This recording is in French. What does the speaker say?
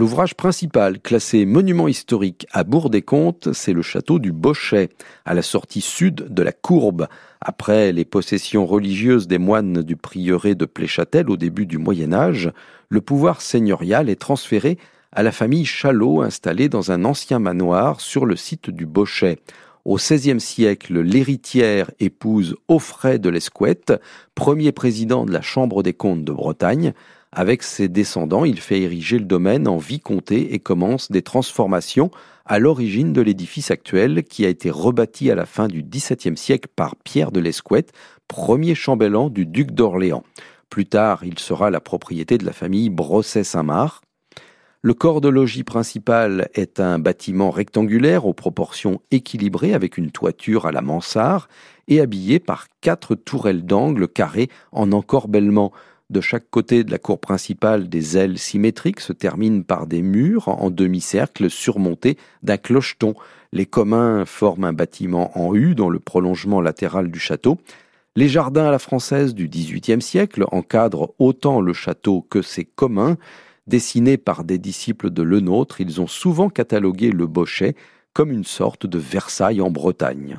L'ouvrage principal, classé monument historique à Bourg-des-Comtes, c'est le château du Bochet, à la sortie sud de la Courbe. Après les possessions religieuses des moines du prieuré de Pléchâtel au début du Moyen Âge, le pouvoir seigneurial est transféré à la famille Chalot installée dans un ancien manoir sur le site du Bochet. Au XVIe siècle, l'héritière épouse Offray de l'Escouette, premier président de la Chambre des comptes de Bretagne. Avec ses descendants, il fait ériger le domaine en vicomté et commence des transformations à l'origine de l'édifice actuel qui a été rebâti à la fin du XVIIe siècle par Pierre de l'Escouette, premier chambellan du duc d'Orléans. Plus tard, il sera la propriété de la famille Brosset-Saint-Marc. Le corps de logis principal est un bâtiment rectangulaire aux proportions équilibrées avec une toiture à la mansard et habillé par quatre tourelles d'angle carrées en encorbellement. De chaque côté de la cour principale, des ailes symétriques se terminent par des murs en demi-cercle surmontés d'un clocheton. Les communs forment un bâtiment en U dans le prolongement latéral du château. Les jardins à la française du XVIIIe siècle encadrent autant le château que ses communs. Dessinés par des disciples de Lenôtre, ils ont souvent catalogué le Bochet comme une sorte de Versailles en Bretagne.